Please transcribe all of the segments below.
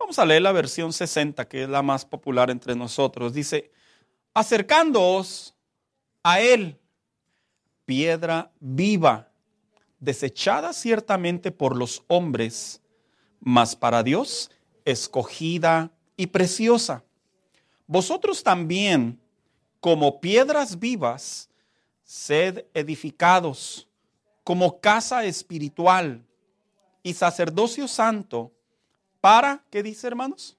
Vamos a leer la versión 60, que es la más popular entre nosotros. Dice, acercándoos a Él, piedra viva, desechada ciertamente por los hombres, mas para Dios escogida y preciosa. Vosotros también, como piedras vivas, sed edificados como casa espiritual y sacerdocio santo para, ¿qué dice hermanos?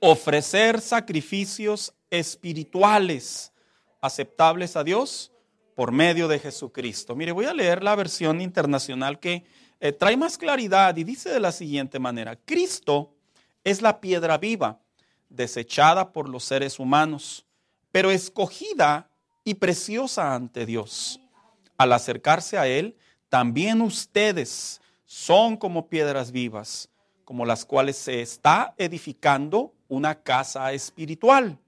Ofrecer sacrificios espirituales aceptables a Dios por medio de Jesucristo. Mire, voy a leer la versión internacional que eh, trae más claridad y dice de la siguiente manera, Cristo es la piedra viva, desechada por los seres humanos, pero escogida y preciosa ante Dios. Al acercarse a Él, también ustedes son como piedras vivas, como las cuales se está edificando una casa espiritual.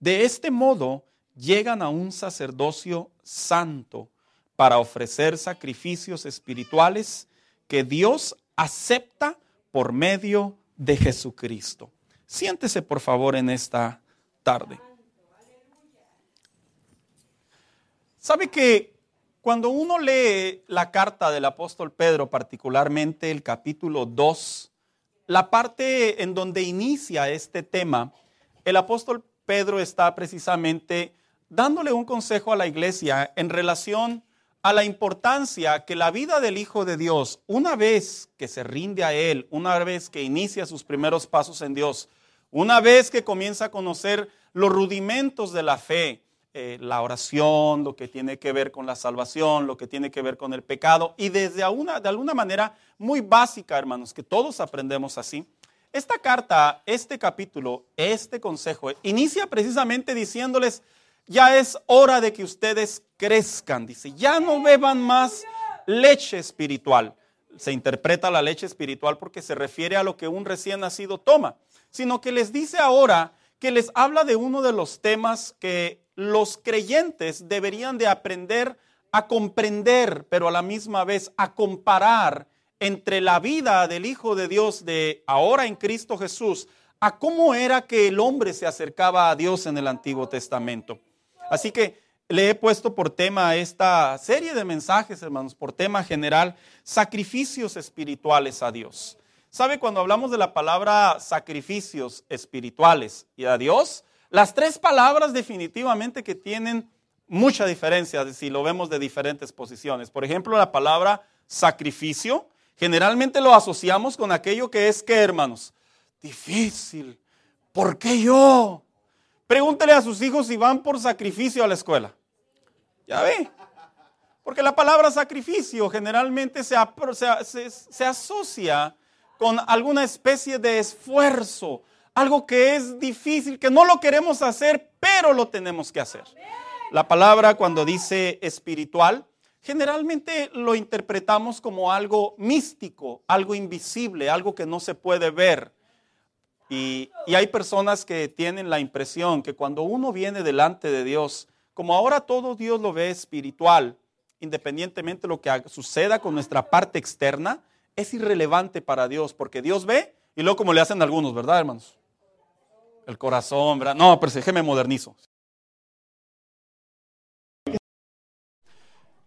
De este modo, llegan a un sacerdocio santo para ofrecer sacrificios espirituales que Dios acepta por medio de Jesucristo. Siéntese por favor en esta tarde. ¿Sabe que cuando uno lee la carta del apóstol Pedro, particularmente el capítulo 2, la parte en donde inicia este tema, el apóstol Pedro está precisamente dándole un consejo a la iglesia en relación a la importancia que la vida del Hijo de Dios, una vez que se rinde a Él, una vez que inicia sus primeros pasos en Dios, una vez que comienza a conocer los rudimentos de la fe, eh, la oración, lo que tiene que ver con la salvación, lo que tiene que ver con el pecado, y desde una, de alguna manera muy básica, hermanos, que todos aprendemos así. Esta carta, este capítulo, este consejo, inicia precisamente diciéndoles, ya es hora de que ustedes crezcan, dice, ya no beban más leche espiritual. Se interpreta la leche espiritual porque se refiere a lo que un recién nacido toma, sino que les dice ahora que les habla de uno de los temas que los creyentes deberían de aprender a comprender, pero a la misma vez a comparar entre la vida del Hijo de Dios de ahora en Cristo Jesús a cómo era que el hombre se acercaba a Dios en el Antiguo Testamento. Así que le he puesto por tema esta serie de mensajes, hermanos, por tema general, sacrificios espirituales a Dios. ¿Sabe cuando hablamos de la palabra sacrificios espirituales y a Dios? Las tres palabras definitivamente que tienen mucha diferencia si lo vemos de diferentes posiciones. Por ejemplo, la palabra sacrificio, generalmente lo asociamos con aquello que es que, hermanos, difícil. ¿Por qué yo? Pregúntele a sus hijos si van por sacrificio a la escuela. Ya ve. Porque la palabra sacrificio generalmente se, se, asocia con alguna especie de esfuerzo, algo que es difícil, que no lo queremos hacer, pero lo tenemos que hacer. La palabra cuando dice espiritual, generalmente lo interpretamos como algo místico, algo invisible, algo que no se puede ver. Y, hay personas que tienen la impresión que cuando uno viene delante de Dios, como ahora todo Dios lo ve espiritual, independientemente de lo que suceda con nuestra parte externa, es irrelevante para Dios, porque Dios ve y luego como le hacen algunos, ¿verdad, hermanos? El corazón. No, pero déjeme modernizo.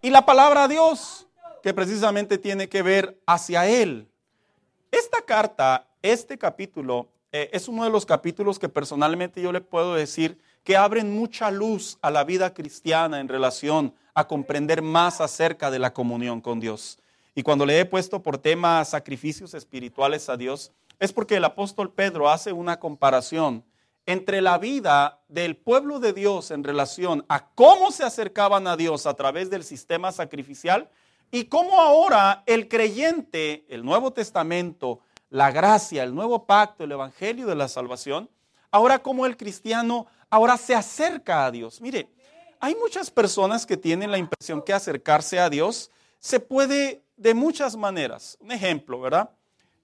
Y la palabra Dios, que precisamente tiene que ver hacia Él. Esta carta, este capítulo, eh, es uno de los capítulos que personalmente yo le puedo decir que abren mucha luz a la vida cristiana en relación a comprender más acerca de la comunión con Dios. Y cuando le he puesto por tema sacrificios espirituales a Dios, es porque el apóstol Pedro hace una comparación entre la vida del pueblo de Dios en relación a cómo se acercaban a Dios a través del sistema sacrificial y cómo ahora el creyente, el Nuevo Testamento, la gracia, el nuevo pacto, el evangelio de la salvación, ahora como el cristiano ahora se acerca a Dios. Mire, hay muchas personas que tienen la impresión que acercarse a Dios se puede de muchas maneras. Un ejemplo, ¿verdad?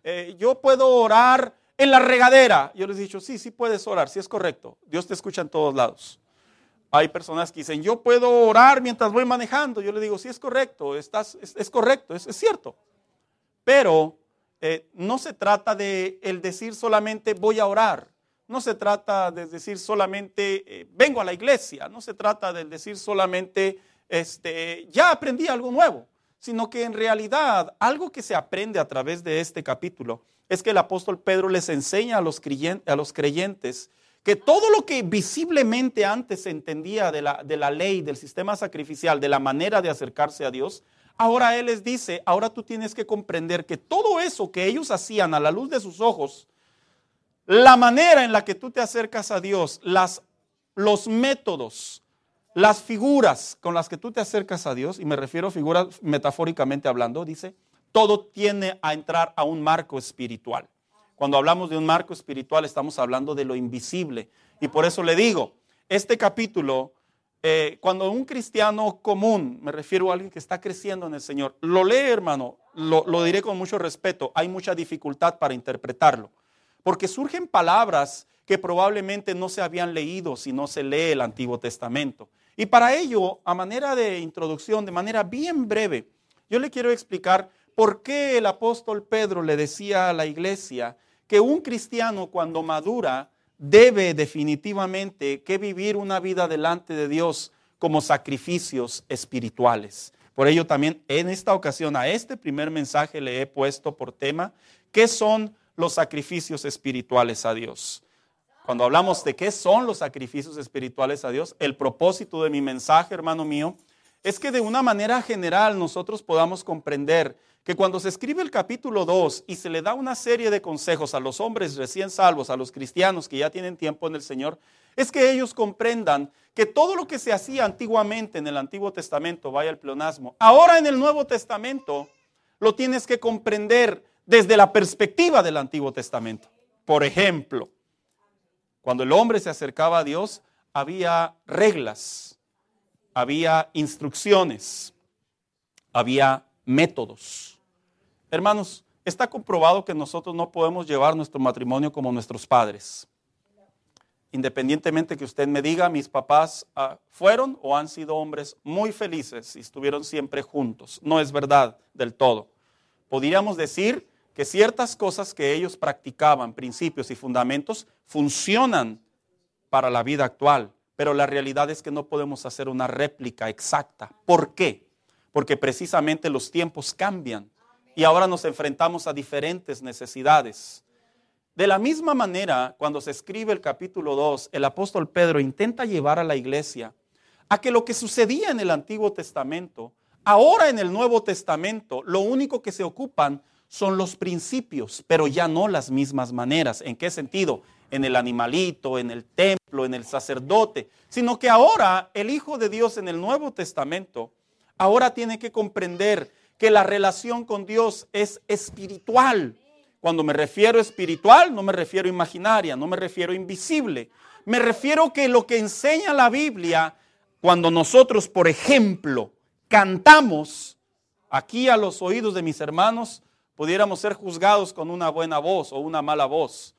Eh, yo puedo orar en la regadera. Yo les he dicho, sí, sí puedes orar, sí es correcto. Dios te escucha en todos lados. Hay personas que dicen, yo puedo orar mientras voy manejando. Yo le digo, sí es correcto, estás, es, correcto, es, cierto. Pero eh, no se trata de el decir solamente voy a orar, no se trata de decir solamente eh, vengo a la iglesia, no se trata de decir solamente este, ya aprendí algo nuevo, sino que en realidad algo que se aprende a través de este capítulo es que el apóstol Pedro les enseña a los, creyentes, a los creyentes que todo lo que visiblemente antes se entendía de la, de la ley, del sistema sacrificial, de la manera de acercarse a Dios, ahora Él les dice, ahora tú tienes que comprender que todo eso que ellos hacían a la luz de sus ojos, la manera en la que tú te acercas a Dios, las, los métodos, las figuras con las que tú te acercas a Dios, y me refiero a figuras metafóricamente hablando, dice, todo tiene a entrar a un marco espiritual. Cuando hablamos de un marco espiritual estamos hablando de lo invisible. Y por eso le digo, este capítulo, eh, cuando un cristiano común, me refiero a alguien que está creciendo en el Señor, lo lee hermano, lo, lo diré con mucho respeto, hay mucha dificultad para interpretarlo. Porque surgen palabras que probablemente no se habían leído si no se lee el Antiguo Testamento. Y para ello, a manera de introducción, de manera bien breve, yo le quiero explicar por qué el apóstol Pedro le decía a la iglesia que un cristiano cuando madura debe definitivamente que vivir una vida delante de Dios como sacrificios espirituales. Por ello también en esta ocasión a este primer mensaje le he puesto por tema qué son los sacrificios espirituales a Dios. Cuando hablamos de qué son los sacrificios espirituales a Dios, el propósito de mi mensaje, hermano mío, es que de una manera general nosotros podamos comprender que cuando se escribe el capítulo 2 y se le da una serie de consejos a los hombres recién salvos, a los cristianos que ya tienen tiempo en el Señor, es que ellos comprendan que todo lo que se hacía antiguamente en el Antiguo Testamento, vaya el pleonasmo, ahora en el Nuevo Testamento lo tienes que comprender desde la perspectiva del Antiguo Testamento. Por ejemplo, cuando el hombre se acercaba a Dios, había reglas, había instrucciones, había métodos. Hermanos, está comprobado que nosotros no podemos llevar nuestro matrimonio como nuestros padres. Independientemente que usted me diga, mis papás ah, fueron o han sido hombres muy felices y estuvieron siempre juntos. No es verdad del todo. Podríamos decir que ciertas cosas que ellos practicaban, principios y fundamentos, funcionan para la vida actual, pero la realidad es que no podemos hacer una réplica exacta. ¿Por qué? Porque precisamente los tiempos cambian y ahora nos enfrentamos a diferentes necesidades. De la misma manera, cuando se escribe el capítulo 2, el apóstol Pedro intenta llevar a la iglesia a que lo que sucedía en el Antiguo Testamento, ahora en el Nuevo Testamento, lo único que se ocupan son los principios, pero ya no las mismas maneras. ¿En qué sentido? En el animalito, en el templo, en el sacerdote, sino que ahora el Hijo de Dios en el Nuevo Testamento, ahora tiene que comprender que la relación con Dios es espiritual. Cuando me refiero espiritual, no me refiero imaginaria, no me refiero invisible. Me refiero que lo que enseña la Biblia, cuando nosotros, por ejemplo, cantamos aquí a los oídos de mis hermanos, pudiéramos ser juzgados con una buena voz o una mala voz.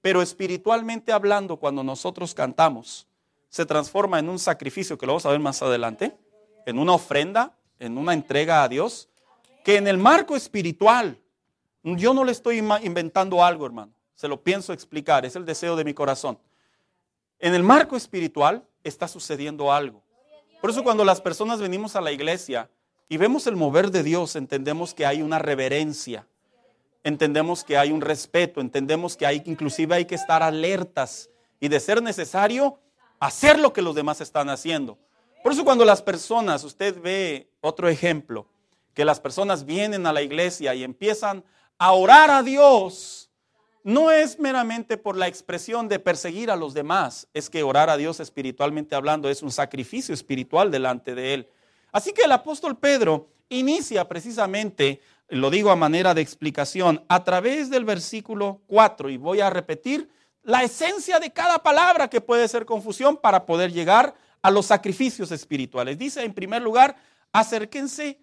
Pero espiritualmente hablando, cuando nosotros cantamos, se transforma en un sacrificio que lo vamos a ver más adelante, en una ofrenda, en una entrega a Dios, que en el marco espiritual, yo no le estoy inventando algo, hermano, se lo pienso explicar, es el deseo de mi corazón. En el marco espiritual está sucediendo algo. Por eso cuando las personas venimos a la iglesia, y vemos el mover de Dios, entendemos que hay una reverencia, entendemos que hay un respeto, entendemos que hay inclusive hay que estar alertas y de ser necesario hacer lo que los demás están haciendo. Por eso cuando las personas, usted ve otro ejemplo, que las personas vienen a la iglesia y empiezan a orar a Dios, no es meramente por la expresión de perseguir a los demás, es que orar a Dios espiritualmente hablando es un sacrificio espiritual delante de Él. Así que el apóstol Pedro inicia precisamente, lo digo a manera de explicación, a través del versículo 4 y voy a repetir la esencia de cada palabra que puede ser confusión para poder llegar a los sacrificios espirituales. Dice en primer lugar, acérquense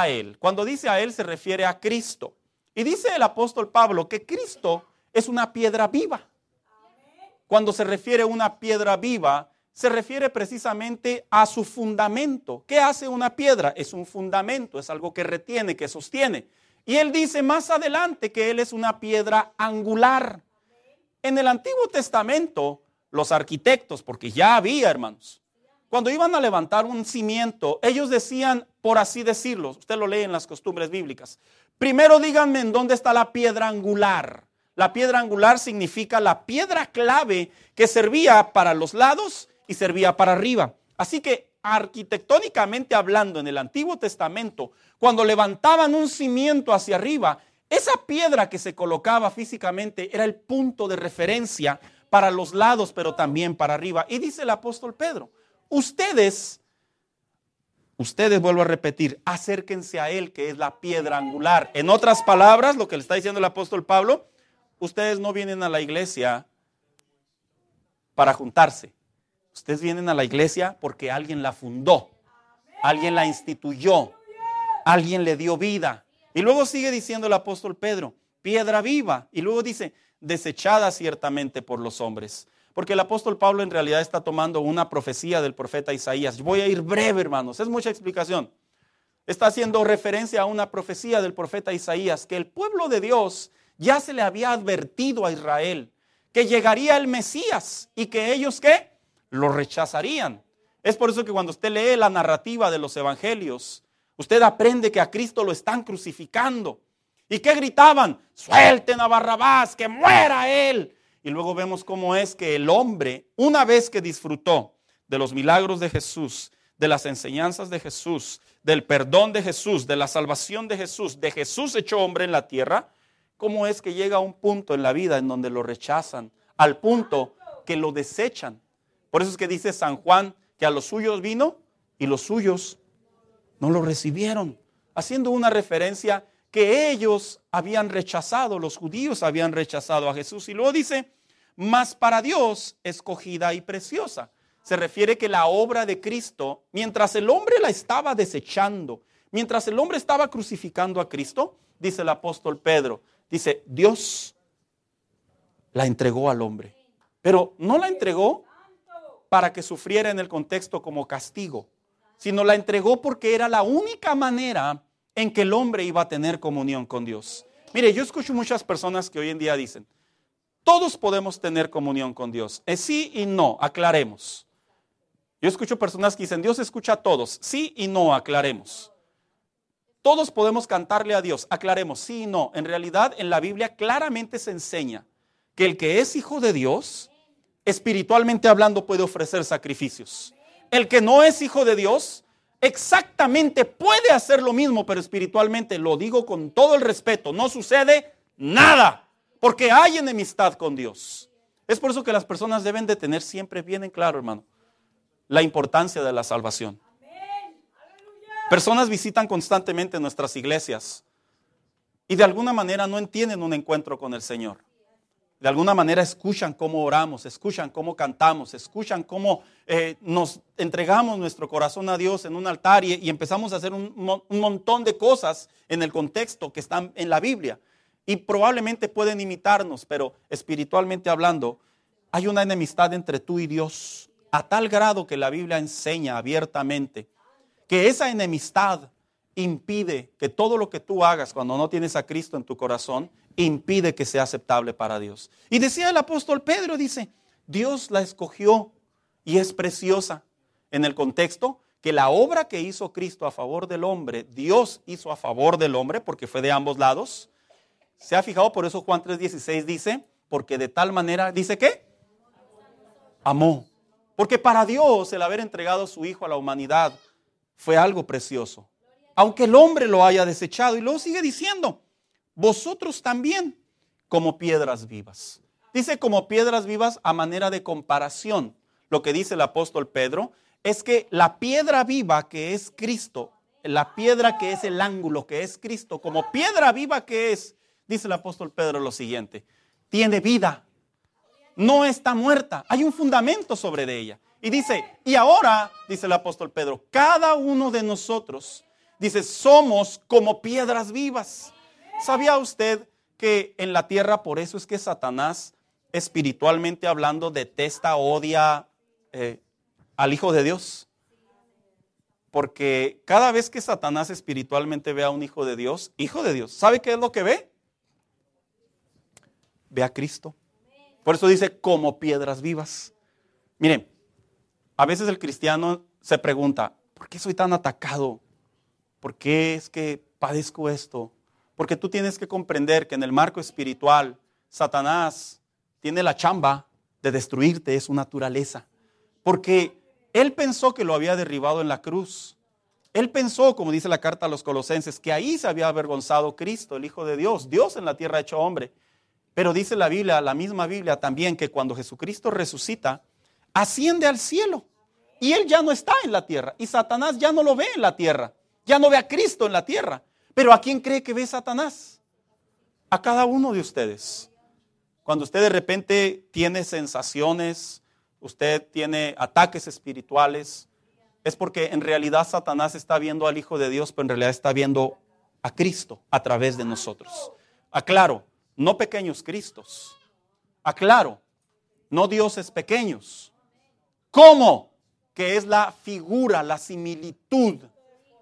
a Él. Cuando dice a Él se refiere a Cristo. Y dice el apóstol Pablo que Cristo es una piedra viva. Cuando se refiere a una piedra viva, se refiere precisamente a su fundamento. ¿Qué hace una piedra? Es un fundamento, es algo que retiene, que sostiene. Y él dice más adelante que él es una piedra angular. En el Antiguo Testamento, los arquitectos, porque ya había hermanos, cuando iban a levantar un cimiento, ellos decían, por así decirlo, usted lo lee en las costumbres bíblicas, primero díganme en dónde está la piedra angular. La piedra angular significa la piedra clave que servía para los lados y servía para arriba. Así que arquitectónicamente hablando en el Antiguo Testamento, cuando levantaban un cimiento hacia arriba, esa piedra que se colocaba físicamente era el punto de referencia para los lados, pero también para arriba. Y dice el apóstol Pedro, ustedes, ustedes vuelvo a repetir, acérquense a Él, que es la piedra angular. En otras palabras, lo que le está diciendo el apóstol Pablo, ustedes no vienen a la iglesia para juntarse. Ustedes vienen a la iglesia porque alguien la fundó, alguien la instituyó, alguien le dio vida. Y luego sigue diciendo el apóstol Pedro, piedra viva. Y luego dice, desechada ciertamente por los hombres. Porque el apóstol Pablo en realidad está tomando una profecía del profeta Isaías. Voy a ir breve, hermanos, es mucha explicación. Está haciendo referencia a una profecía del profeta Isaías, que el pueblo de Dios ya se le había advertido a Israel que llegaría el Mesías y que ellos qué? Lo rechazarían. Es por eso que cuando usted lee la narrativa de los evangelios, usted aprende que a Cristo lo están crucificando. ¿Y qué gritaban? Suelten a Barrabás, que muera él. Y luego vemos cómo es que el hombre, una vez que disfrutó de los milagros de Jesús, de las enseñanzas de Jesús, del perdón de Jesús, de la salvación de Jesús, de Jesús hecho hombre en la tierra, cómo es que llega a un punto en la vida en donde lo rechazan, al punto que lo desechan. Por eso es que dice San Juan que a los suyos vino y los suyos no lo recibieron, haciendo una referencia que ellos habían rechazado, los judíos habían rechazado a Jesús. Y luego dice, más para Dios escogida y preciosa. Se refiere que la obra de Cristo, mientras el hombre la estaba desechando, mientras el hombre estaba crucificando a Cristo, dice el apóstol Pedro, Dice, Dios la entregó al hombre, pero no la entregó para que sufriera en el contexto como castigo, sino la entregó porque era la única manera en que el hombre iba a tener comunión con Dios. Mire, yo escucho muchas personas que hoy en día dicen, todos podemos tener comunión con Dios. Es sí y no, aclaremos. Yo escucho personas que dicen, Dios escucha a todos. Sí y no, aclaremos. Todos podemos cantarle a Dios. Aclaremos, sí y no. En realidad en la Biblia claramente se enseña que el que es hijo de Dios, espiritualmente hablando, puede ofrecer sacrificios. El que no es hijo de Dios, exactamente puede hacer lo mismo, pero espiritualmente, lo digo con todo el respeto, no sucede nada, porque hay enemistad con Dios. Es por eso que las personas deben de tener siempre bien en claro, hermano, la importancia de la salvación. Personas visitan constantemente nuestras iglesias y de alguna manera no entienden un encuentro con el Señor. De alguna manera escuchan cómo oramos, escuchan cómo cantamos, escuchan cómo eh, nos entregamos nuestro corazón a Dios en un altar y, empezamos a hacer un, un montón de cosas en el contexto que están en la Biblia. Y probablemente pueden imitarnos, pero espiritualmente hablando, hay una enemistad entre tú y Dios a tal grado que la Biblia enseña abiertamente que esa enemistad impide que todo lo que tú hagas cuando no tienes a Cristo en tu corazón, impide que sea aceptable para Dios. Y decía el apóstol Pedro, dice, Dios la escogió y es preciosa. En el contexto que la obra que hizo Cristo a favor del hombre, Dios hizo a favor del hombre porque fue de ambos lados. ¿Se ha fijado? Por eso Juan 3:16 dice, porque de tal manera, dice qué? Amó. Porque para Dios el haber entregado a su Hijo a la humanidad fue algo precioso. Aunque el hombre lo haya desechado. Y luego sigue diciendo, vosotros también como piedras vivas. Dice como piedras vivas a manera de comparación. Lo que dice el apóstol Pedro es que la piedra viva que es Cristo, la piedra que es el ángulo que es Cristo, como piedra viva que es, dice el apóstol Pedro lo siguiente, tiene vida, no está muerta, hay un fundamento sobre de ella. Y dice, y ahora, dice el apóstol Pedro, cada uno de nosotros, dice, somos como piedras vivas. ¿Sabía usted que en la tierra por eso es que Satanás, espiritualmente hablando, detesta, odia eh, al Hijo de Dios? Porque cada vez que Satanás espiritualmente ve a un hijo de Dios, hijo de Dios, ¿sabe qué es lo que ve? Ve a Cristo. Por eso dice, como piedras vivas. Miren, a veces el cristiano se pregunta, ¿por qué soy tan atacado? ¿Por qué es que padezco esto? Porque tú tienes que comprender que en el marco espiritual, Satanás tiene la chamba de destruirte, es su naturaleza. Porque él pensó que lo había derribado en la cruz. Él pensó, como dice la carta a los colosenses, que ahí se había avergonzado Cristo, el Hijo de Dios, Dios en la tierra hecho hombre. Pero dice la Biblia, la misma Biblia también, que cuando Jesucristo resucita, asciende al cielo. Y él ya no está en la tierra. Y Satanás ya no lo ve en la tierra. Ya no ve a Cristo en la tierra. Pero ¿a quién cree que ve Satanás? A cada uno de ustedes. Cuando usted de repente tiene sensaciones, usted tiene ataques espirituales, es porque en realidad Satanás está viendo al Hijo de Dios, pero en realidad está viendo a Cristo a través de nosotros. Aclaro, no pequeños Cristos. Aclaro, no dioses pequeños. ¿Cómo? Que es la figura, la similitud.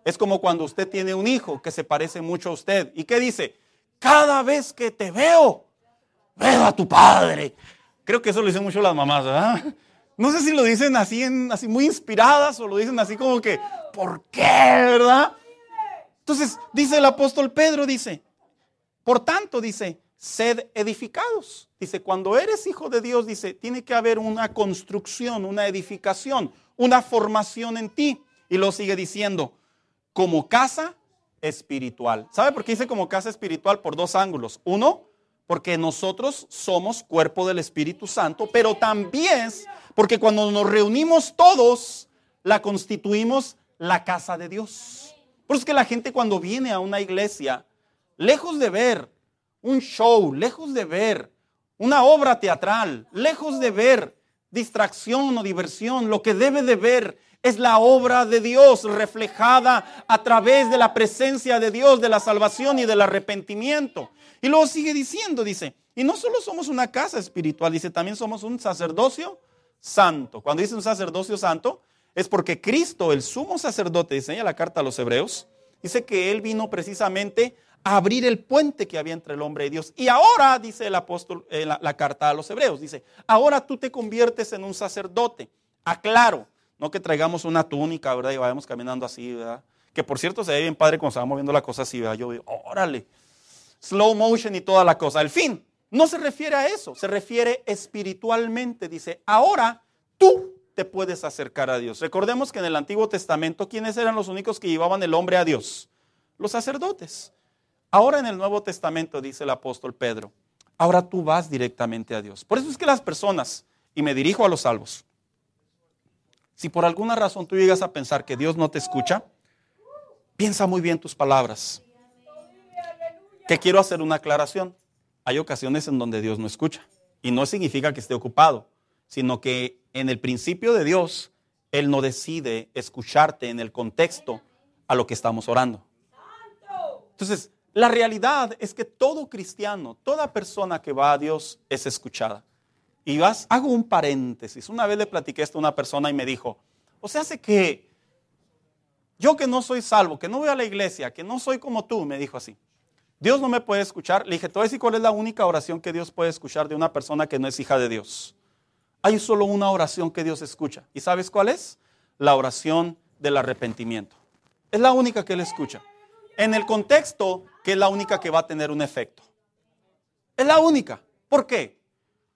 Es como cuando usted tiene un hijo que se parece mucho a usted. ¿Y qué dice? Cada vez que te veo, veo a tu padre. Creo que eso lo dicen mucho las mamás, ¿verdad? No sé si lo dicen así, así muy inspiradas o lo dicen así como que, ¿por qué, verdad? Entonces, dice el apóstol Pedro, dice, por tanto, dice, sed edificados. Dice, cuando eres hijo de Dios, dice, tiene que haber una construcción, una edificación, una formación en ti. Y lo sigue diciendo, como casa espiritual. ¿Sabe por qué dice como casa espiritual? Por dos ángulos. Uno, porque nosotros somos cuerpo del Espíritu Santo, pero también porque cuando nos reunimos todos, la constituimos la casa de Dios. Por eso es que la gente cuando viene a una iglesia, lejos de ver un show, lejos de ver una obra teatral, lejos de ver distracción o diversión, lo que debe de ver es la obra de Dios reflejada a través de la presencia de Dios, de la salvación y del arrepentimiento. Y luego sigue diciendo, dice, y no solo somos una casa espiritual, dice, también somos un sacerdocio santo. Cuando dice un sacerdocio santo, es porque Cristo, el sumo sacerdote, dice la carta a los hebreos, dice que Él vino precisamente abrir el puente que había entre el hombre y Dios. Y ahora, dice el apóstol, eh, la, carta a los hebreos, dice, ahora tú te conviertes en un sacerdote. Aclaro, no que traigamos una túnica, ¿verdad? Y vayamos caminando así, ¿verdad? Que por cierto se ve bien padre cuando estábamos viendo la cosa así, ¿verdad? Yo digo, órale, slow motion y toda la cosa. El fin, no se refiere a eso, se refiere espiritualmente. Dice, ahora tú te puedes acercar a Dios. Recordemos que en el Antiguo Testamento, ¿quiénes eran los únicos que llevaban el hombre a Dios? Los sacerdotes. Ahora en el Nuevo Testamento, dice el apóstol Pedro, ahora tú vas directamente a Dios. Por eso es que las personas, y me dirijo a los salvos, si por alguna razón tú llegas a pensar que Dios no te escucha, piensa muy bien tus palabras. Que quiero hacer una aclaración. Hay ocasiones en donde Dios no escucha. Y no significa que esté ocupado, sino que en el principio de Dios, Él no decide escucharte en el contexto a lo que estamos orando. Entonces, la realidad es que todo cristiano, toda persona que va a Dios es escuchada. Y vas, hago un paréntesis. Una vez le platiqué esto a una persona y me dijo, o sea, hace que yo que no soy salvo, que no voy a la iglesia, que no soy como tú, me dijo así. Dios no me puede escuchar. Le dije, te voy a decir cuál es la única oración que Dios puede escuchar de una persona que no es hija de Dios. Hay solo una oración que Dios escucha. ¿Y sabes cuál es? La oración del arrepentimiento. Es la única que Él escucha. En el contexto que es la única que va a tener un efecto. Es la única. ¿Por qué?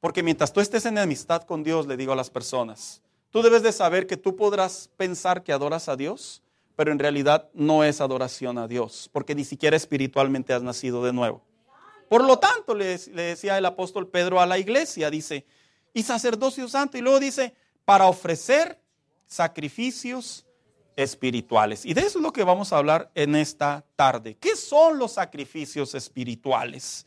Porque mientras tú estés en amistad con Dios, le digo a las personas, tú debes de saber que tú podrás pensar que adoras a Dios, pero en realidad no es adoración a Dios, porque ni siquiera espiritualmente has nacido de nuevo. Por lo tanto, le, le decía el apóstol Pedro a la iglesia, dice, y sacerdocio santo, y luego dice, para ofrecer sacrificios espirituales. Y de eso es lo que vamos a hablar en esta tarde. ¿Qué son los sacrificios espirituales?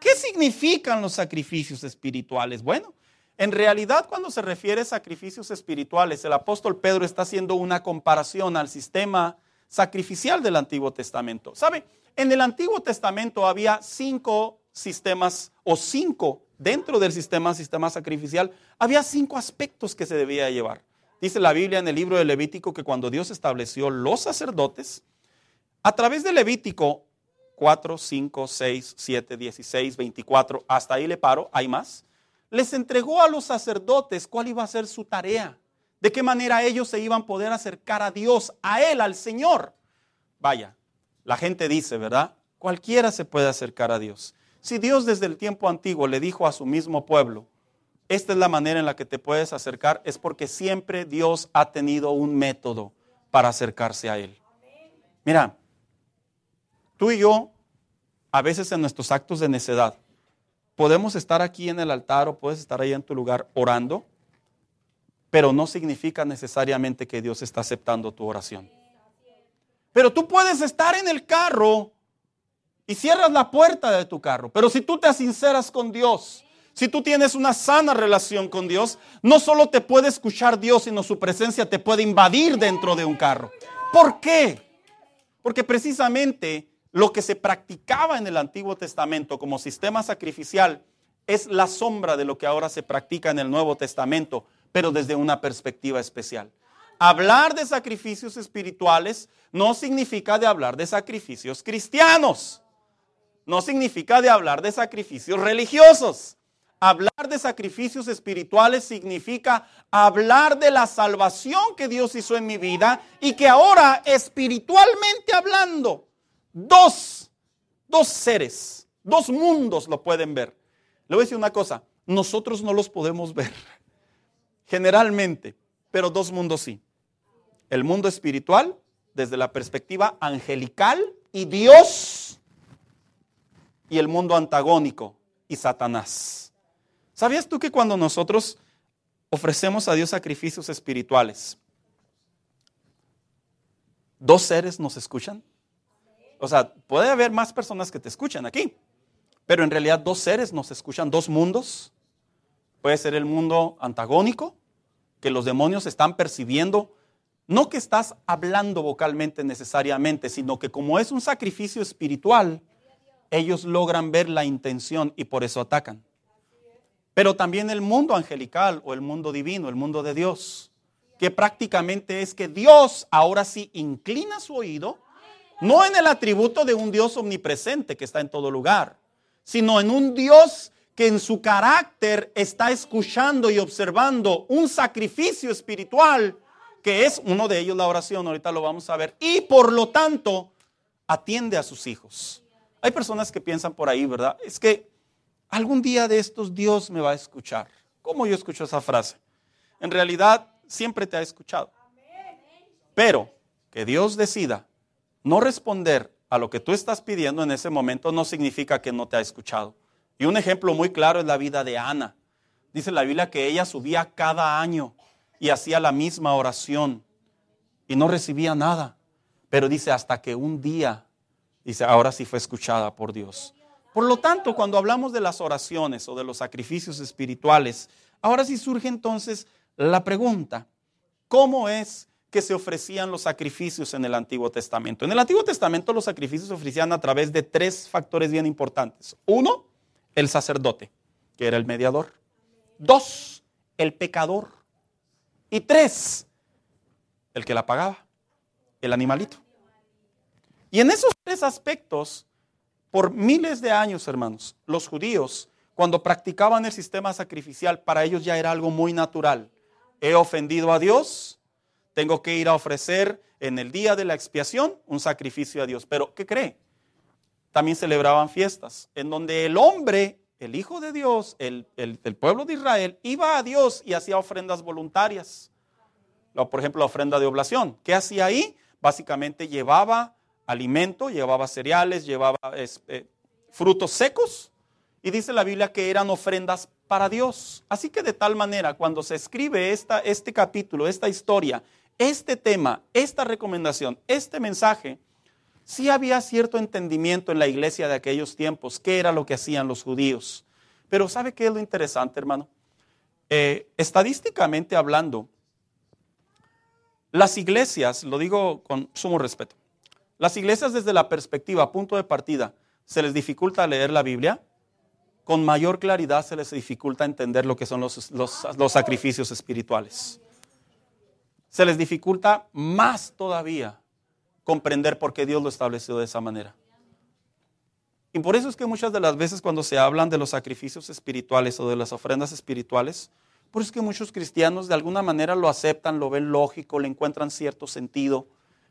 ¿Qué significan los sacrificios espirituales? Bueno, en realidad cuando se refiere a sacrificios espirituales, el apóstol Pedro está haciendo una comparación al sistema sacrificial del Antiguo Testamento. ¿Sabe? En el Antiguo Testamento había cinco sistemas o cinco dentro del sistema, sistema sacrificial, había cinco aspectos que se debía llevar. Dice la Biblia en el libro de Levítico que cuando Dios estableció los sacerdotes, a través de Levítico 4, 5, 6, 7, 16, 24, hasta ahí le paro, hay más, les entregó a los sacerdotes cuál iba a ser su tarea, de qué manera ellos se iban a poder acercar a Dios, a Él, al Señor. Vaya, la gente dice, ¿verdad? Cualquiera se puede acercar a Dios. Si Dios desde el tiempo antiguo le dijo a su mismo pueblo, esta es la manera en la que te puedes acercar, es porque siempre Dios ha tenido un método para acercarse a Él. Mira, tú y yo, a veces en nuestros actos de necedad, podemos estar aquí en el altar o puedes estar ahí en tu lugar orando, pero no significa necesariamente que Dios está aceptando tu oración. Pero tú puedes estar en el carro y cierras la puerta de tu carro, pero si tú te sinceras con Dios, si tú tienes una sana relación con Dios, no solo te puede escuchar Dios, sino su presencia te puede invadir dentro de un carro. ¿Por qué? Porque precisamente lo que se practicaba en el Antiguo Testamento como sistema sacrificial es la sombra de lo que ahora se practica en el Nuevo Testamento, pero desde una perspectiva especial. Hablar de sacrificios espirituales no significa de hablar de sacrificios cristianos. No significa de hablar de sacrificios religiosos. Hablar de sacrificios espirituales significa hablar de la salvación que Dios hizo en mi vida y que ahora espiritualmente hablando, dos, dos seres, dos mundos lo pueden ver. Le voy a decir una cosa, nosotros no los podemos ver generalmente, pero dos mundos sí. El mundo espiritual desde la perspectiva angelical y Dios y el mundo antagónico y Satanás. ¿Sabías tú que cuando nosotros ofrecemos a Dios sacrificios espirituales, dos seres nos escuchan? O sea, puede haber más personas que te escuchan aquí, pero en realidad dos seres nos escuchan, dos mundos. Puede ser el mundo antagónico, que los demonios están percibiendo, no que estás hablando vocalmente necesariamente, sino que como es un sacrificio espiritual, ellos logran ver la intención y por eso atacan pero también el mundo angelical o el mundo divino, el mundo de Dios, que prácticamente es que Dios ahora sí inclina su oído, no en el atributo de un Dios omnipresente que está en todo lugar, sino en un Dios que en su carácter está escuchando y observando un sacrificio espiritual, que es uno de ellos la oración, ahorita lo vamos a ver, y por lo tanto atiende a sus hijos. Hay personas que piensan por ahí, ¿verdad? Es que algún día de estos Dios me va a escuchar. ¿Cómo yo escucho esa frase? En realidad siempre te ha escuchado. Pero que Dios decida no responder a lo que tú estás pidiendo en ese momento no significa que no te ha escuchado. Y un ejemplo muy claro es la vida de Ana. Dice la Biblia que ella subía cada año y hacía la misma oración y no recibía nada. Pero dice hasta que un día, dice, ahora sí fue escuchada por Dios. Por lo tanto, cuando hablamos de las oraciones o de los sacrificios espirituales, ahora sí surge entonces la pregunta, ¿cómo es que se ofrecían los sacrificios en el Antiguo Testamento? En el Antiguo Testamento los sacrificios se ofrecían a través de tres factores bien importantes. Uno, el sacerdote, que era el mediador. Dos, el pecador. Y tres, el que la pagaba, el animalito. Y en esos tres aspectos por miles de años, hermanos, los judíos, cuando practicaban el sistema sacrificial, para ellos ya era algo muy natural. He ofendido a Dios, tengo que ir a ofrecer en el día de la expiación un sacrificio a Dios. Pero, ¿qué cree? También celebraban fiestas en donde el hombre, el Hijo de Dios, el, pueblo de Israel, iba a Dios y hacía ofrendas voluntarias. Por ejemplo, la ofrenda de oblación. ¿Qué hacía ahí? Básicamente llevaba alimento, llevaba cereales, llevaba eh, frutos secos y dice la Biblia que eran ofrendas para Dios. Así que de tal manera, cuando se escribe esta, este capítulo, esta historia, este tema, esta recomendación, este mensaje, sí había cierto entendimiento en la iglesia de aquellos tiempos, qué era lo que hacían los judíos. Pero ¿sabe qué es lo interesante, hermano? Eh, estadísticamente hablando, las iglesias, lo digo con sumo respeto, las iglesias desde la perspectiva, punto de partida, se les dificulta leer la Biblia, con mayor claridad se les dificulta entender lo que son los, sacrificios espirituales. se les dificulta más todavía comprender por qué Dios lo estableció de esa manera. Y por eso es que muchas de las veces cuando se hablan de los sacrificios espirituales o de las ofrendas espirituales, por eso es que muchos cristianos de alguna manera lo aceptan, lo ven lógico, le encuentran cierto sentido.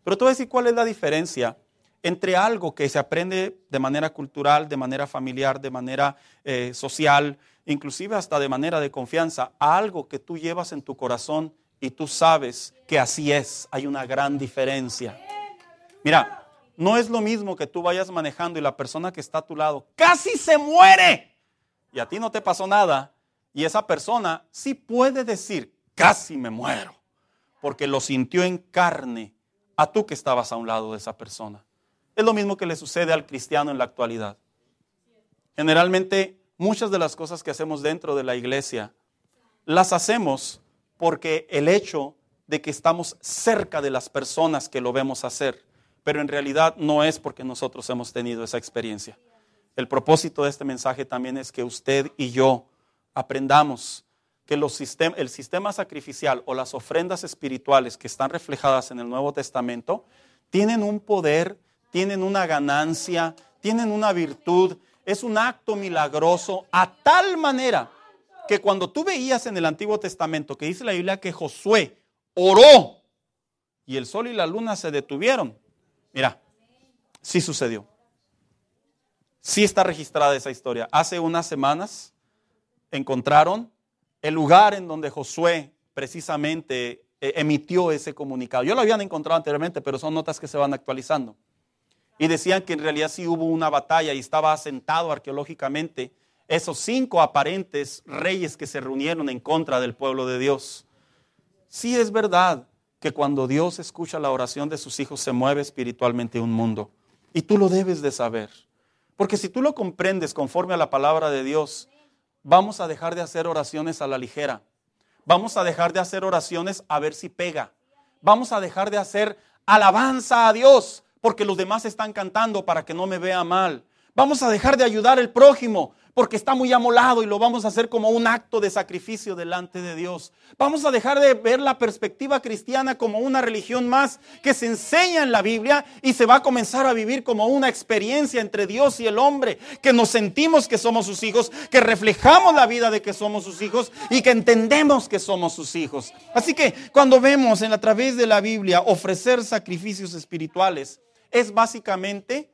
Pero te voy a decir cuál es la diferencia entre algo que se aprende de manera cultural, de manera familiar, de manera eh, social, inclusive hasta de manera de confianza, a algo que tú llevas en tu corazón y tú sabes que así es. Hay una gran diferencia. Mira, no es lo mismo que tú vayas manejando y la persona que está a tu lado casi se muere y a ti no te pasó nada y esa persona sí puede decir, casi me muero, porque lo sintió en carne a tú que estabas a un lado de esa persona. Es lo mismo que le sucede al cristiano en la actualidad. Generalmente muchas de las cosas que hacemos dentro de la iglesia las hacemos porque el hecho de que estamos cerca de las personas que lo vemos hacer, pero en realidad no es porque nosotros hemos tenido esa experiencia. El propósito de este mensaje también es que usted y yo aprendamos que el sistema sacrificial o las ofrendas espirituales que están reflejadas en el Nuevo Testamento tienen un poder, tienen una ganancia, tienen una virtud, es un acto milagroso a tal manera que cuando tú veías en el Antiguo Testamento que dice la Biblia que Josué oró y el sol y la luna se detuvieron, mira, sí sucedió. Sí está registrada esa historia. Hace unas semanas encontraron el lugar en donde Josué precisamente eh, emitió ese comunicado. Yo lo habían encontrado anteriormente, pero son notas que se van actualizando. Y decían que en realidad sí hubo una batalla y estaba asentado arqueológicamente esos cinco aparentes reyes que se reunieron en contra del pueblo de Dios. Sí es verdad que cuando Dios escucha la oración de sus hijos se mueve espiritualmente un mundo. Y tú lo debes de saber. Porque si tú lo comprendes conforme a la palabra de Dios, vamos a dejar de hacer oraciones a la ligera. Vamos a dejar de hacer oraciones a ver si pega. Vamos a dejar de hacer alabanza a Dios porque los demás están cantando para que no me vea mal. Vamos a dejar de ayudar al prójimo porque está muy amolado y lo vamos a hacer como un acto de sacrificio delante de Dios. Vamos a dejar de ver la perspectiva cristiana como una religión más que se enseña en la Biblia y se va a comenzar a vivir como una experiencia entre Dios y el hombre, que nos sentimos que somos sus hijos, que reflejamos la vida de que somos sus hijos y que entendemos que somos sus hijos. Así que cuando vemos en a través de la Biblia ofrecer sacrificios espirituales, es básicamente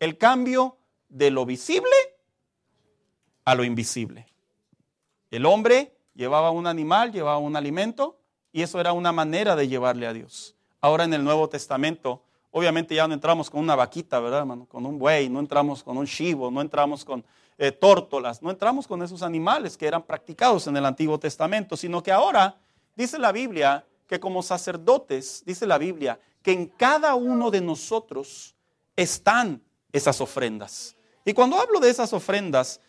el cambio de lo visible a lo invisible. El hombre llevaba un animal, llevaba un alimento, y eso era una manera de llevarle a Dios. Ahora en el Nuevo Testamento, obviamente ya no entramos con una vaquita, ¿verdad, hermano? Con un buey, no entramos con un chivo, no entramos con eh, tórtolas, no entramos con esos animales que eran practicados en el Antiguo Testamento, sino que ahora dice la Biblia que como sacerdotes, dice la Biblia, que en cada uno de nosotros están esas ofrendas. Y cuando hablo de esas ofrendas,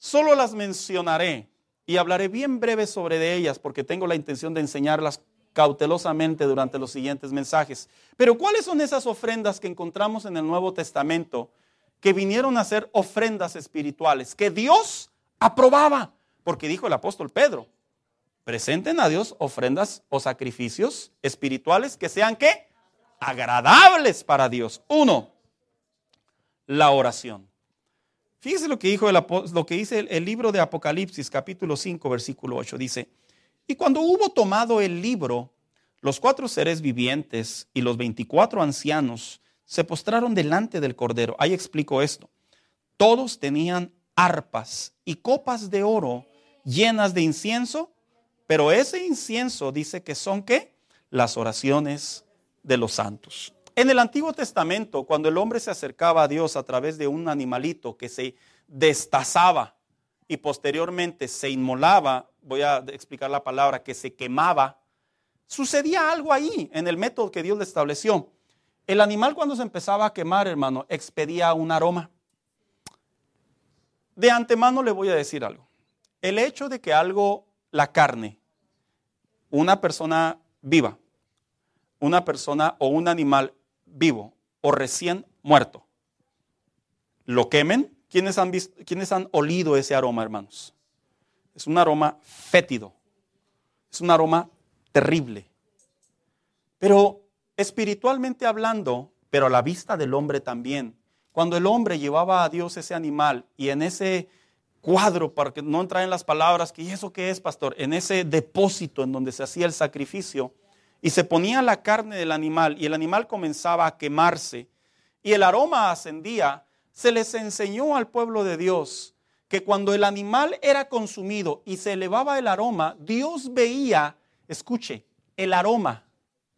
Solo las mencionaré y hablaré bien breve sobre ellas porque tengo la intención de enseñarlas cautelosamente durante los siguientes mensajes. Pero ¿cuáles son esas ofrendas que encontramos en el Nuevo Testamento que vinieron a ser ofrendas espirituales que Dios aprobaba? Porque dijo el apóstol Pedro, presenten a Dios ofrendas o sacrificios espirituales que sean qué? Agradables para Dios. Uno, la oración. Fíjese lo que, dijo lo que dice el, libro de Apocalipsis, capítulo 5, versículo 8. Dice, y cuando hubo tomado el libro, los cuatro seres vivientes y los veinticuatro ancianos se postraron delante del Cordero. Ahí explico esto. Todos tenían arpas y copas de oro llenas de incienso, pero ese incienso dice que son qué? Las oraciones de los santos. En el Antiguo Testamento, cuando el hombre se acercaba a Dios a través de un animalito que se destazaba y posteriormente se inmolaba, voy a explicar la palabra, que se quemaba, sucedía algo ahí en el método que Dios le estableció. El animal cuando se empezaba a quemar, hermano, expedía un aroma. De antemano le voy a decir algo. El hecho de que algo, la carne, una persona viva, una persona o un animal vivo o recién muerto, lo quemen, ¿quiénes han, han olido ese aroma, hermanos? Es un aroma fétido, es un aroma terrible. Pero espiritualmente hablando, pero a la vista del hombre también, cuando el hombre llevaba a Dios ese animal y en ese cuadro, para que no entrar en las palabras, que ¿y eso qué es, pastor? En ese depósito en donde se hacía el sacrificio, y se ponía la carne del animal y el animal comenzaba a quemarse y el aroma ascendía, se les enseñó al pueblo de Dios que cuando el animal era consumido y se elevaba el aroma, Dios veía, escuche, el aroma,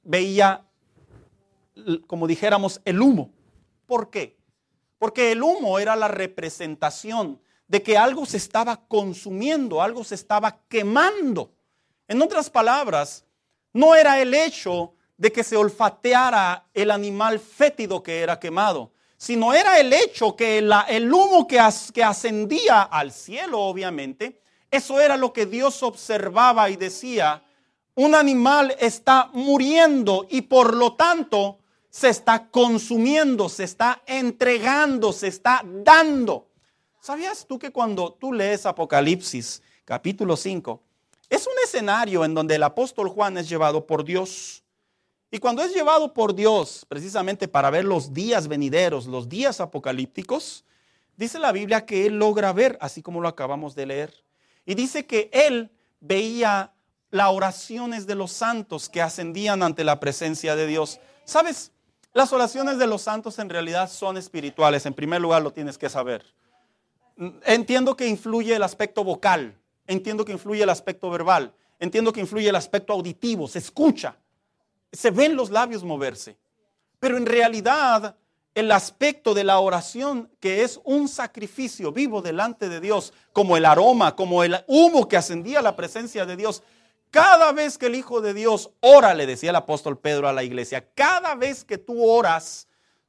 veía, como dijéramos, el humo. ¿Por qué? Porque el humo era la representación de que algo se estaba consumiendo, algo se estaba quemando. En otras palabras, no era el hecho de que se olfateara el animal fétido que era quemado, sino era el hecho que el humo que, que ascendía al cielo, obviamente, eso era lo que Dios observaba y decía, un animal está muriendo y por lo tanto se está consumiendo, se está entregando, se está dando. ¿Sabías tú que cuando tú lees Apocalipsis capítulo 5, es un escenario en donde el apóstol Juan es llevado por Dios. Y cuando es llevado por Dios, precisamente para ver los días venideros, los días apocalípticos, dice la Biblia que él logra ver, así como lo acabamos de leer. Y dice que él veía las oraciones de los santos que ascendían ante la presencia de Dios. ¿Sabes? Las oraciones de los santos en realidad son espirituales. En primer lugar, lo tienes que saber. Entiendo que influye el aspecto vocal, entiendo que influye el aspecto verbal, entiendo que influye el aspecto auditivo, se escucha, se ven los labios moverse. Pero en realidad el aspecto de la oración, que es un sacrificio vivo delante de Dios, como el aroma, como el humo que ascendía a la presencia de Dios, cada vez que el Hijo de Dios ora, le decía el apóstol Pedro a la iglesia, cada vez que tú oras,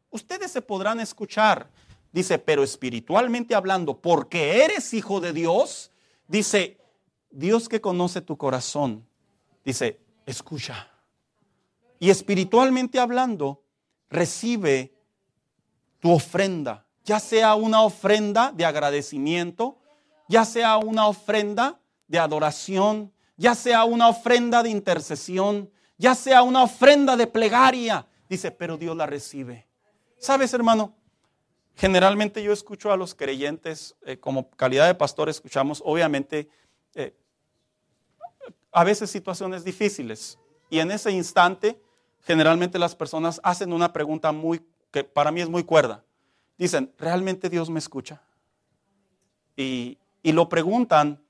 ustedes se podrán escuchar. Dice, pero espiritualmente hablando, porque eres hijo de Dios, Dice, Dios que conoce tu corazón, dice, escucha. Y espiritualmente hablando, recibe tu ofrenda, ya sea una ofrenda de agradecimiento, ya sea una ofrenda de adoración, ya sea una ofrenda de intercesión, ya sea una ofrenda de plegaria. Dice, pero Dios la recibe. ¿Sabes, hermano? Generalmente yo escucho a los creyentes, eh, como calidad de pastor, escuchamos obviamente eh, a veces situaciones difíciles. Y en ese instante, generalmente las personas hacen una pregunta muy, que para mí es muy cuerda. Dicen, ¿realmente Dios me escucha? Y, lo preguntan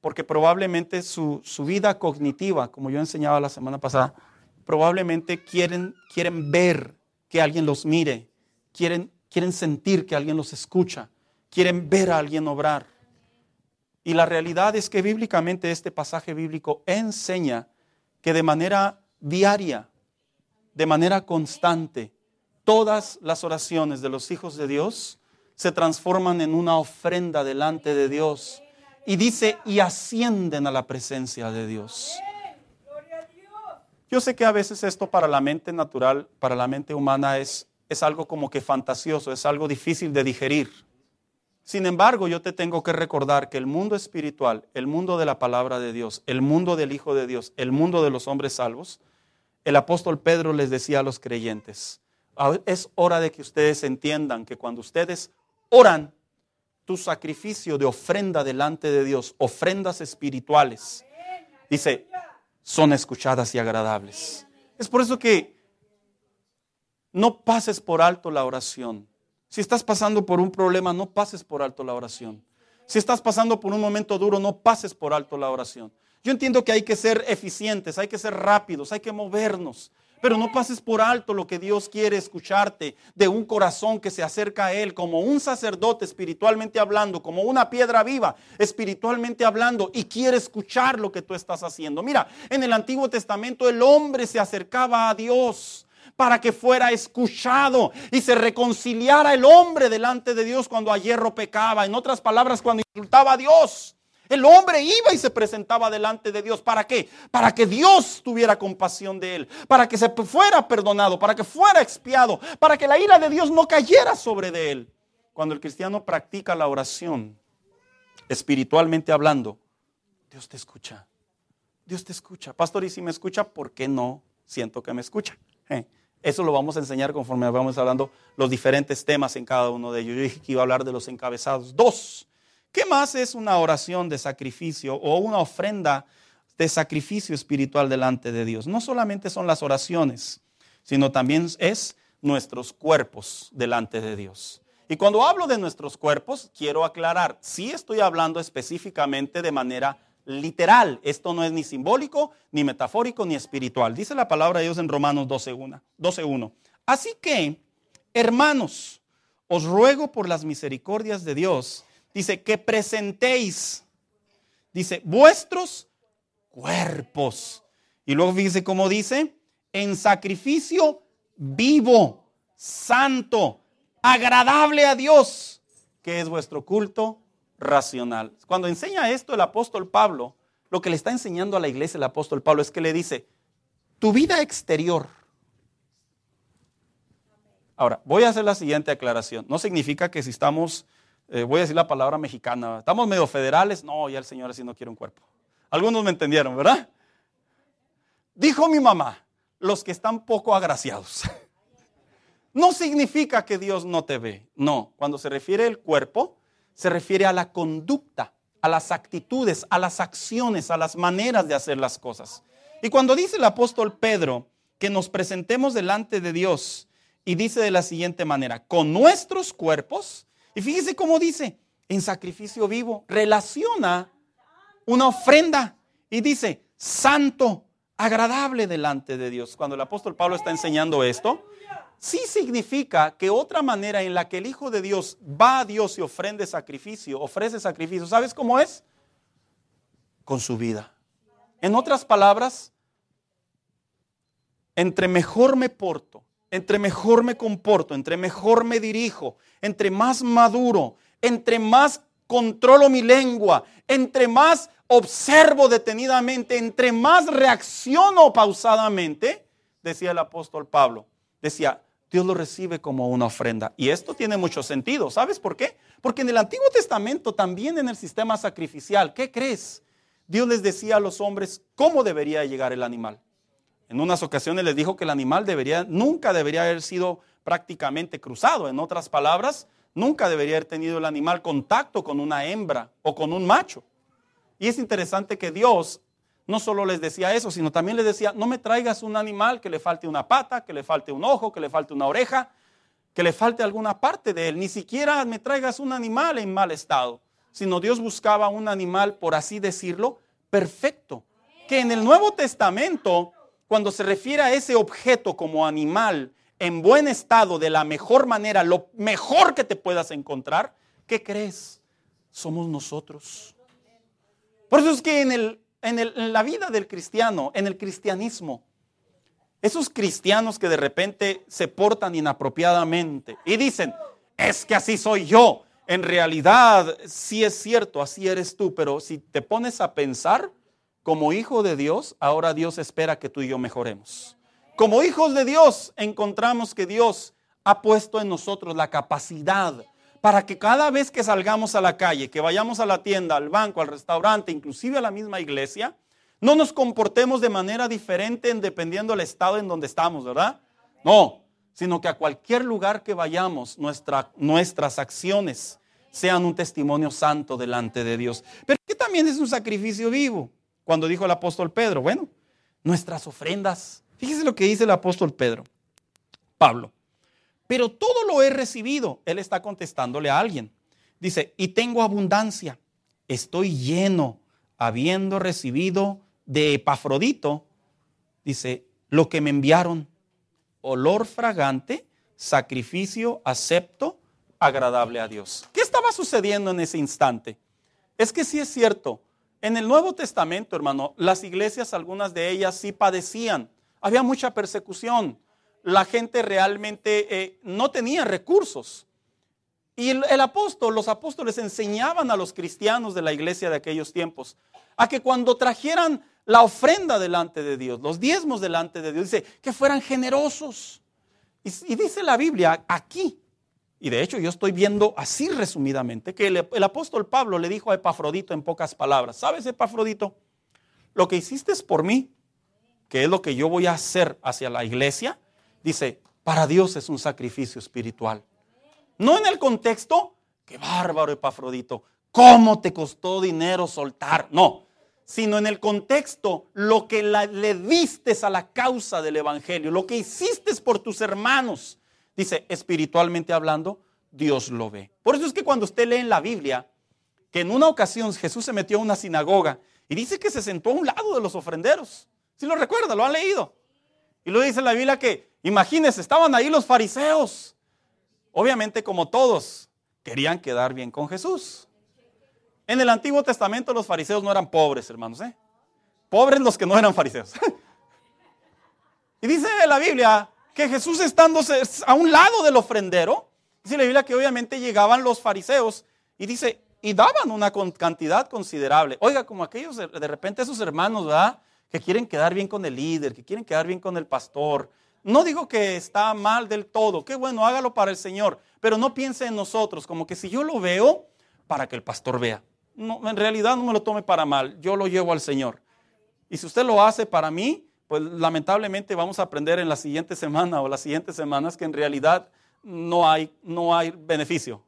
porque probablemente su, su, vida cognitiva, como yo enseñaba la semana pasada, probablemente quieren, quieren ver que alguien los mire, quieren quieren sentir que alguien los escucha, quieren ver a alguien obrar. Y la realidad es que bíblicamente este pasaje bíblico enseña que de manera diaria, de manera constante, todas las oraciones de los hijos de Dios se transforman en una ofrenda delante de Dios. Y dice, y ascienden a la presencia de Dios. Yo sé que a veces esto para la mente natural, para la mente humana es es algo como que fantasioso, es algo difícil de digerir. Sin embargo, yo te tengo que recordar que el mundo espiritual, el mundo de la palabra de Dios, el mundo del Hijo de Dios, el mundo de los hombres salvos, el apóstol Pedro les decía a los creyentes, ah, es hora de que ustedes entiendan que cuando ustedes oran, tu sacrificio de ofrenda delante de Dios, ofrendas espirituales, dice, son escuchadas y agradables. Es por eso que no pases por alto la oración. Si estás pasando por un problema, no pases por alto la oración. Si estás pasando por un momento duro, no pases por alto la oración. Yo entiendo que hay que ser eficientes, hay que ser rápidos, hay que movernos. Pero no pases por alto lo que Dios quiere escucharte de un corazón que se acerca a Él como un sacerdote espiritualmente hablando, como una piedra viva espiritualmente hablando y quiere escuchar lo que tú estás haciendo. Mira, en el Antiguo Testamento el hombre se acercaba a Dios para que fuera escuchado y se reconciliara el hombre delante de Dios cuando a hierro pecaba. En otras palabras, cuando insultaba a Dios. El hombre iba y se presentaba delante de Dios. ¿Para qué? Para que Dios tuviera compasión de él. Para que se fuera perdonado. Para que fuera expiado. Para que la ira de Dios no cayera sobre de él. Cuando el cristiano practica la oración, espiritualmente hablando, Dios te escucha. Dios te escucha. Pastor, y si me escucha, ¿por qué no? Siento que me escucha. Eh, eso lo vamos a enseñar conforme vamos hablando los diferentes temas en cada uno de ellos. Yo dije que iba a hablar de los encabezados. Dos, ¿qué más es una oración de sacrificio o una ofrenda de sacrificio espiritual delante de Dios? No solamente son las oraciones, sino también es nuestros cuerpos delante de Dios. Y cuando hablo de nuestros cuerpos, quiero aclarar, sí estoy hablando específicamente de manera literal. Esto no es ni simbólico, ni metafórico, ni espiritual. Dice la palabra de Dios en Romanos 12.1. 12, Así que, hermanos, os ruego por las misericordias de Dios, dice, que presentéis, dice, vuestros cuerpos. Y luego fíjese cómo dice, en sacrificio vivo, santo, agradable a Dios, que es vuestro culto racional. Cuando enseña esto el apóstol Pablo, lo que le está enseñando a la iglesia el apóstol Pablo es que le dice, tu vida exterior. Ahora, voy a hacer la siguiente aclaración. No significa que si estamos, eh, voy a decir la palabra mexicana, estamos medio federales, no, ya el Señor así no quiere un cuerpo. Algunos me entendieron, ¿verdad? Dijo mi mamá, los que están poco agraciados. No significa que Dios no te ve. No, cuando se refiere al cuerpo, se refiere a la conducta, a las actitudes, a las acciones, a las maneras de hacer las cosas. Y cuando dice el apóstol Pedro que nos presentemos delante de Dios y dice de la siguiente manera, con nuestros cuerpos, y fíjese cómo dice, en sacrificio vivo, relaciona una ofrenda y dice, santo, agradable delante de Dios. Cuando el apóstol Pablo está enseñando esto, sí significa que otra manera en la que el Hijo de Dios va a Dios y ofrende sacrificio, ofrece sacrificio, ¿sabes cómo es? Con su vida. En otras palabras, entre mejor me porto, entre mejor me comporto, entre mejor me dirijo, entre más maduro, entre más controlo mi lengua, entre más observo detenidamente, entre más reacciono pausadamente, decía el apóstol Pablo, decía, Dios lo recibe como una ofrenda. Y esto tiene mucho sentido. ¿Sabes por qué? Porque en el Antiguo Testamento, también en el sistema sacrificial, ¿qué crees? Dios les decía a los hombres cómo debería llegar el animal. En unas ocasiones les dijo que el animal debería, nunca debería haber sido prácticamente cruzado. En otras palabras, nunca debería haber tenido el animal contacto con una hembra o con un macho. Y es interesante que Dios no solo les decía eso, sino también les decía, no me traigas un animal que le falte una pata, que le falte un ojo, que le falte una oreja, que le falte alguna parte de él. Ni siquiera me traigas un animal en mal estado, sino Dios buscaba un animal, por así decirlo, perfecto. Que en el Nuevo Testamento, cuando se refiere a ese objeto como animal en buen estado, de la mejor manera, lo mejor que te puedas encontrar, ¿qué crees? Somos nosotros. Por eso es que en el en, la vida del cristiano, en el cristianismo. Esos cristianos que de repente se portan inapropiadamente y dicen, es que así soy yo. En realidad, sí es cierto, así eres tú, pero si te pones a pensar, como hijo de Dios, ahora Dios espera que tú y yo mejoremos. Como hijos de Dios, encontramos que Dios ha puesto en nosotros la capacidad para que cada vez que salgamos a la calle, que vayamos a la tienda, al banco, al restaurante, inclusive a la misma iglesia, no nos comportemos de manera diferente dependiendo del estado en donde estamos, ¿verdad? No, sino que a cualquier lugar que vayamos, nuestras acciones sean un testimonio santo delante de Dios. Pero que también es un sacrificio vivo. Cuando dijo el apóstol Pedro, bueno, nuestras ofrendas. Fíjese lo que dice el apóstol Pedro, Pablo pero todo lo he recibido. Él está contestándole a alguien. Dice, y tengo abundancia, estoy lleno, habiendo recibido de Epafrodito, dice, lo que me enviaron, olor fragante, sacrificio acepto, agradable a Dios. ¿Qué estaba sucediendo en ese instante? Es que sí es cierto, en el Nuevo Testamento, hermano, las iglesias, algunas de ellas sí padecían, había mucha persecución, la gente realmente eh, no tenía recursos. Y el, apóstol, los apóstoles enseñaban a los cristianos de la iglesia de aquellos tiempos a que cuando trajeran la ofrenda delante de Dios, los diezmos delante de Dios, dice que fueran generosos. Y, y dice la Biblia aquí, y de hecho yo estoy viendo así resumidamente, que el, el apóstol Pablo le dijo a Epafrodito en pocas palabras, ¿sabes Epafrodito? Lo que hiciste es por mí, que es lo que yo voy a hacer hacia la iglesia, dice, para Dios es un sacrificio espiritual. No en el contexto, qué bárbaro Epafrodito, cómo te costó dinero soltar. No, sino en el contexto, lo que le diste a la causa del Evangelio, lo que hiciste por tus hermanos. Dice, espiritualmente hablando, Dios lo ve. Por eso es que cuando usted lee en la Biblia, que en una ocasión Jesús se metió a una sinagoga y dice que se sentó a un lado de los ofrenderos. Si lo recuerda, lo han leído. Y lo dice la Biblia que, imagínense, estaban ahí los fariseos. Obviamente, como todos, querían quedar bien con Jesús. En el Antiguo Testamento los fariseos no eran pobres, hermanos. ¿eh? Pobres los que no eran fariseos. y dice la Biblia que Jesús estando a un lado del ofrendero, dice la Biblia que obviamente llegaban los fariseos y dice, y daban una cantidad considerable. Oiga, como aquellos de repente esos hermanos, ¿verdad? Que quieren quedar bien con el líder, que quieren quedar bien con el pastor. No digo que está mal del todo, qué bueno, hágalo para el Señor, pero no piense en nosotros, como que si yo lo veo, para que el pastor vea. No, en realidad no me lo tome para mal, yo lo llevo al Señor. Y si usted lo hace para mí, pues lamentablemente vamos a aprender en la siguiente semana o las siguientes semanas que en realidad no hay, no hay beneficio.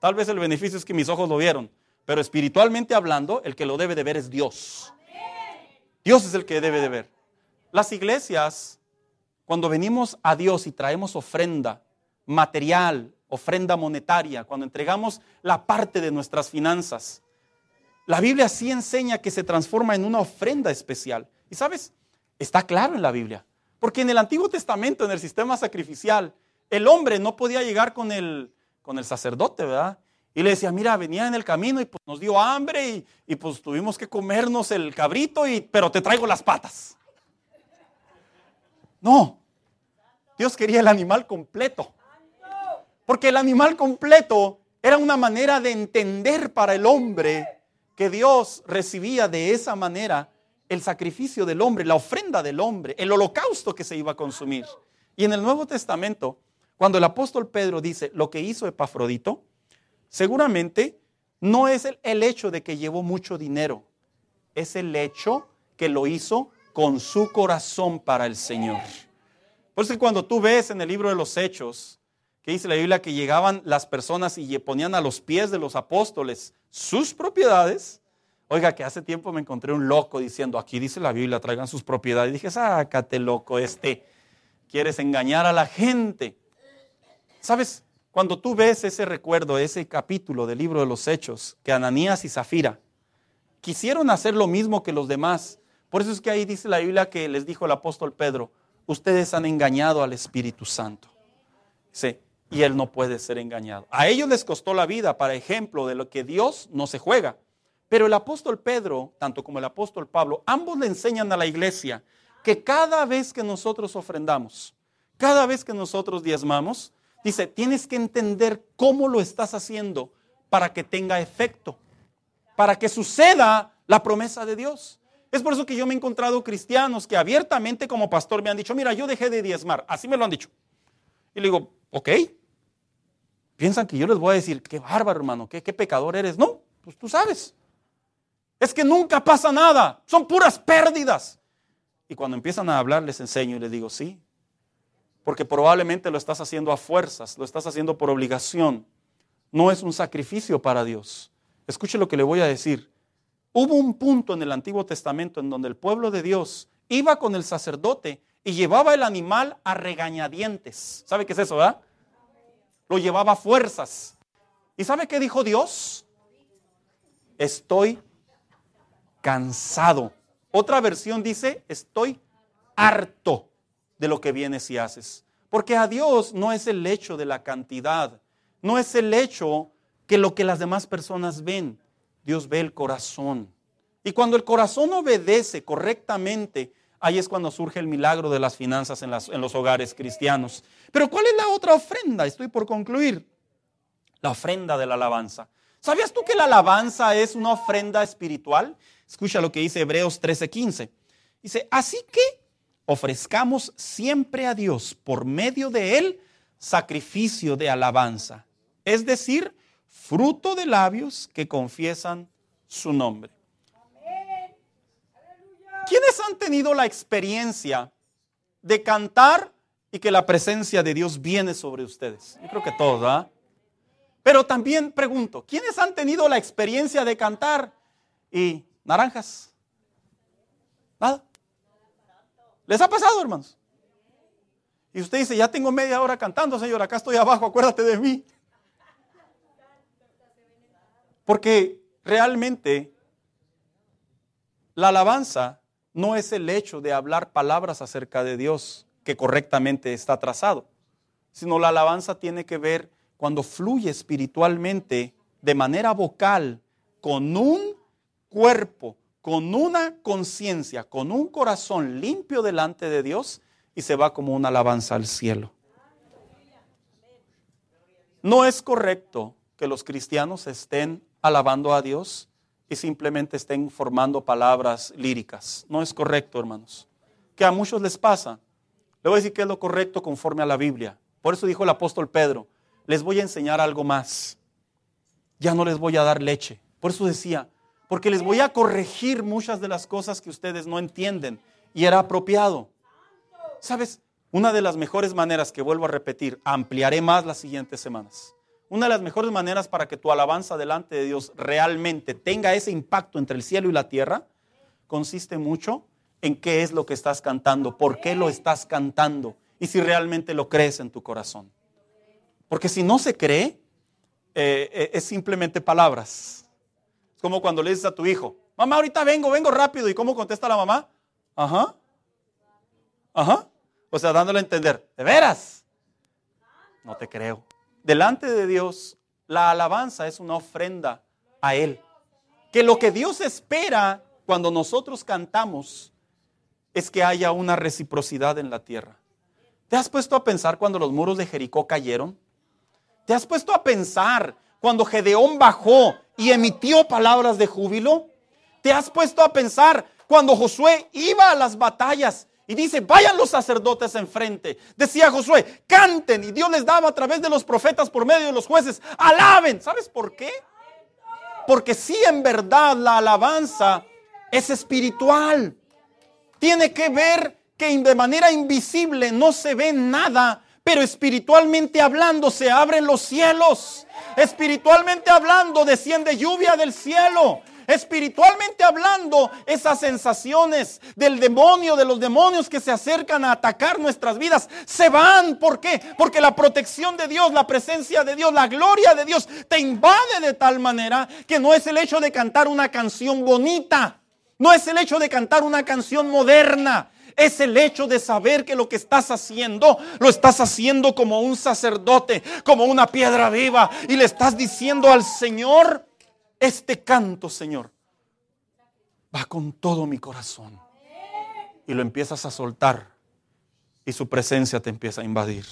Tal vez el beneficio es que mis ojos lo vieron, pero espiritualmente hablando, el que lo debe de ver es Dios. Dios es el que debe de ver. Las iglesias, cuando venimos a Dios y traemos ofrenda material, ofrenda monetaria, cuando entregamos la parte de nuestras finanzas, la Biblia sí enseña que se transforma en una ofrenda especial. Y sabes, está claro en la Biblia. Porque en el Antiguo Testamento, en el sistema sacrificial, el hombre no podía llegar con el, con el sacerdote, ¿verdad? Y le decía, mira, venía en el camino y pues nos dio hambre y, pues tuvimos que comernos el cabrito, y, pero te traigo las patas. No, Dios quería el animal completo. Porque el animal completo era una manera de entender para el hombre que Dios recibía de esa manera el sacrificio del hombre, la ofrenda del hombre, el holocausto que se iba a consumir. Y en el Nuevo Testamento cuando el apóstol Pedro dice lo que hizo Epafrodito, seguramente no es el, hecho de que llevó mucho dinero, es el hecho que lo hizo con su corazón para el Señor. Por eso cuando tú ves en el libro de los Hechos, que dice la Biblia que llegaban las personas y ponían a los pies de los apóstoles sus propiedades, oiga que hace tiempo me encontré un loco diciendo, aquí dice la Biblia, traigan sus propiedades. Y dije, sácate loco este, quieres engañar a la gente. ¿Sabes? Cuando tú ves ese recuerdo, ese capítulo del libro de los Hechos, que Ananías y Zafira quisieron hacer lo mismo que los demás. Por eso es que ahí dice la Biblia que les dijo el apóstol Pedro, ustedes han engañado al Espíritu Santo. Sí, y él no puede ser engañado. A ellos les costó la vida, para ejemplo, de lo que Dios no se juega. Pero el apóstol Pedro, tanto como el apóstol Pablo, ambos le enseñan a la iglesia que cada vez que nosotros ofrendamos, cada vez que nosotros diezmamos, Dice, tienes que entender cómo lo estás haciendo para que tenga efecto, para que suceda la promesa de Dios. Es por eso que yo me he encontrado cristianos que abiertamente como pastor me han dicho, mira, yo dejé de diezmar, así me lo han dicho. Y le digo, ok, piensan que yo les voy a decir, qué bárbaro hermano, qué, qué pecador eres. No, pues tú sabes. Es que nunca pasa nada, son puras pérdidas. Y cuando empiezan a hablar les enseño y les digo, sí, porque probablemente lo estás haciendo a fuerzas, lo estás haciendo por obligación. No es un sacrificio para Dios. Escuche lo que le voy a decir. Hubo un punto en el Antiguo Testamento en donde el pueblo de Dios iba con el sacerdote y llevaba el animal a regañadientes. ¿Sabe qué es eso? Lo llevaba a fuerzas. ¿Y sabe qué dijo Dios? Estoy cansado. Otra versión dice, estoy harto de lo que vienes y haces. Porque a Dios no es el hecho de la cantidad, no es el hecho que lo que las demás personas ven. Dios ve el corazón. Y cuando el corazón obedece correctamente, ahí es cuando surge el milagro de las finanzas en, en los hogares cristianos. Pero ¿cuál es la otra ofrenda? Estoy por concluir. La ofrenda de la alabanza. ¿Sabías tú que la alabanza es una ofrenda espiritual? Escucha lo que dice Hebreos 13:15. Dice, así que ofrezcamos siempre a Dios por medio de Él sacrificio de alabanza, es decir, fruto de labios que confiesan su nombre. ¿Quiénes han tenido la experiencia de cantar y que la presencia de Dios viene sobre ustedes? Yo creo que todos, ¿verdad? Pero también pregunto, ¿quiénes han tenido la experiencia de cantar y naranjas? Nada. ¿Les ha pasado, hermanos? Y usted dice, ya tengo media hora cantando, Señor, acá estoy abajo, acuérdate de mí. Porque realmente la alabanza no es el hecho de hablar palabras acerca de Dios que correctamente está trazado, sino la alabanza tiene que ver cuando fluye espiritualmente de manera vocal con un cuerpo, con una conciencia, con un corazón limpio delante de Dios y se va como una alabanza al cielo. No es correcto que los cristianos estén alabando a Dios y simplemente estén formando palabras líricas. No es correcto, hermanos. Que a muchos les pasa. Le voy a decir que es lo correcto conforme a la Biblia. Por eso dijo el apóstol Pedro, les voy a enseñar algo más. Ya no les voy a dar leche. Por eso decía, porque les voy a corregir muchas de las cosas que ustedes no entienden. Y era apropiado. ¿Sabes? Una de las mejores maneras que vuelvo a repetir, ampliaré más las siguientes semanas. Una de las mejores maneras para que tu alabanza delante de Dios realmente tenga ese impacto entre el cielo y la tierra consiste mucho en qué es lo que estás cantando, por qué lo estás cantando y si realmente lo crees en tu corazón. Porque si no se cree, eh, eh, es simplemente palabras. Es como cuando le dices a tu hijo, mamá, ahorita vengo, vengo rápido. ¿Y cómo contesta la mamá? Ajá. Ajá. O sea, dándole a entender, ¿de veras? No te creo delante de Dios, la alabanza es una ofrenda a Él. Que lo que Dios espera cuando nosotros cantamos es que haya una reciprocidad en la tierra. ¿Te has puesto a pensar cuando los muros de Jericó cayeron? ¿Te has puesto a pensar cuando Gedeón bajó y emitió palabras de júbilo? ¿Te has puesto a pensar cuando Josué iba a las batallas y dice, vayan los sacerdotes enfrente. Decía Josué, canten. Y Dios les daba a través de los profetas por medio de los jueces, alaben. ¿Sabes por qué? Porque si en verdad la alabanza es espiritual. Tiene que ver que de manera invisible no se ve nada, pero espiritualmente hablando se abren los cielos. Espiritualmente hablando desciende lluvia del cielo. Espiritualmente hablando, esas sensaciones del demonio, de los demonios que se acercan a atacar nuestras vidas, se van. ¿Por qué? Porque la protección de Dios, la presencia de Dios, la gloria de Dios te invade de tal manera que no es el hecho de cantar una canción bonita, no es el hecho de cantar una canción moderna, es el hecho de saber que lo que estás haciendo lo estás haciendo como un sacerdote, como una piedra viva y le estás diciendo al Señor, este canto, Señor, va con todo mi corazón. Y lo empiezas a soltar y su presencia te empieza a invadir.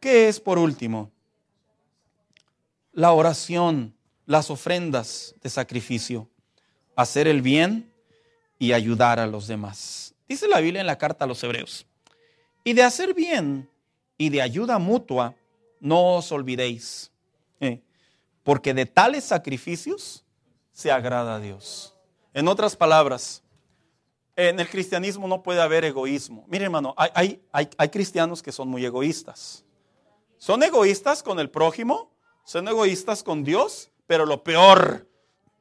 ¿Qué es por último? La oración, las ofrendas de sacrificio, hacer el bien y ayudar a los demás. Dice la Biblia en la carta a los hebreos. Y de hacer bien y de ayuda mutua, no os olvidéis. Eh, porque de tales sacrificios se agrada a Dios. En otras palabras, en el cristianismo no puede haber egoísmo. Mire hermano, hay, hay, hay, cristianos que son muy egoístas. Son egoístas con el prójimo, son egoístas con Dios, pero lo peor,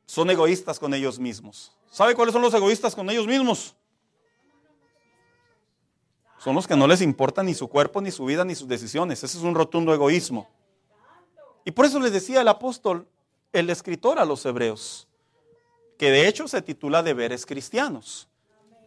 son egoístas con ellos mismos. ¿Sabe cuáles son los egoístas con ellos mismos? Son los que no les importa ni su cuerpo, ni su vida, ni sus decisiones. Ese es un rotundo egoísmo. Y por eso les decía el apóstol, el escritor a los hebreos, que de hecho se titula Deberes Cristianos.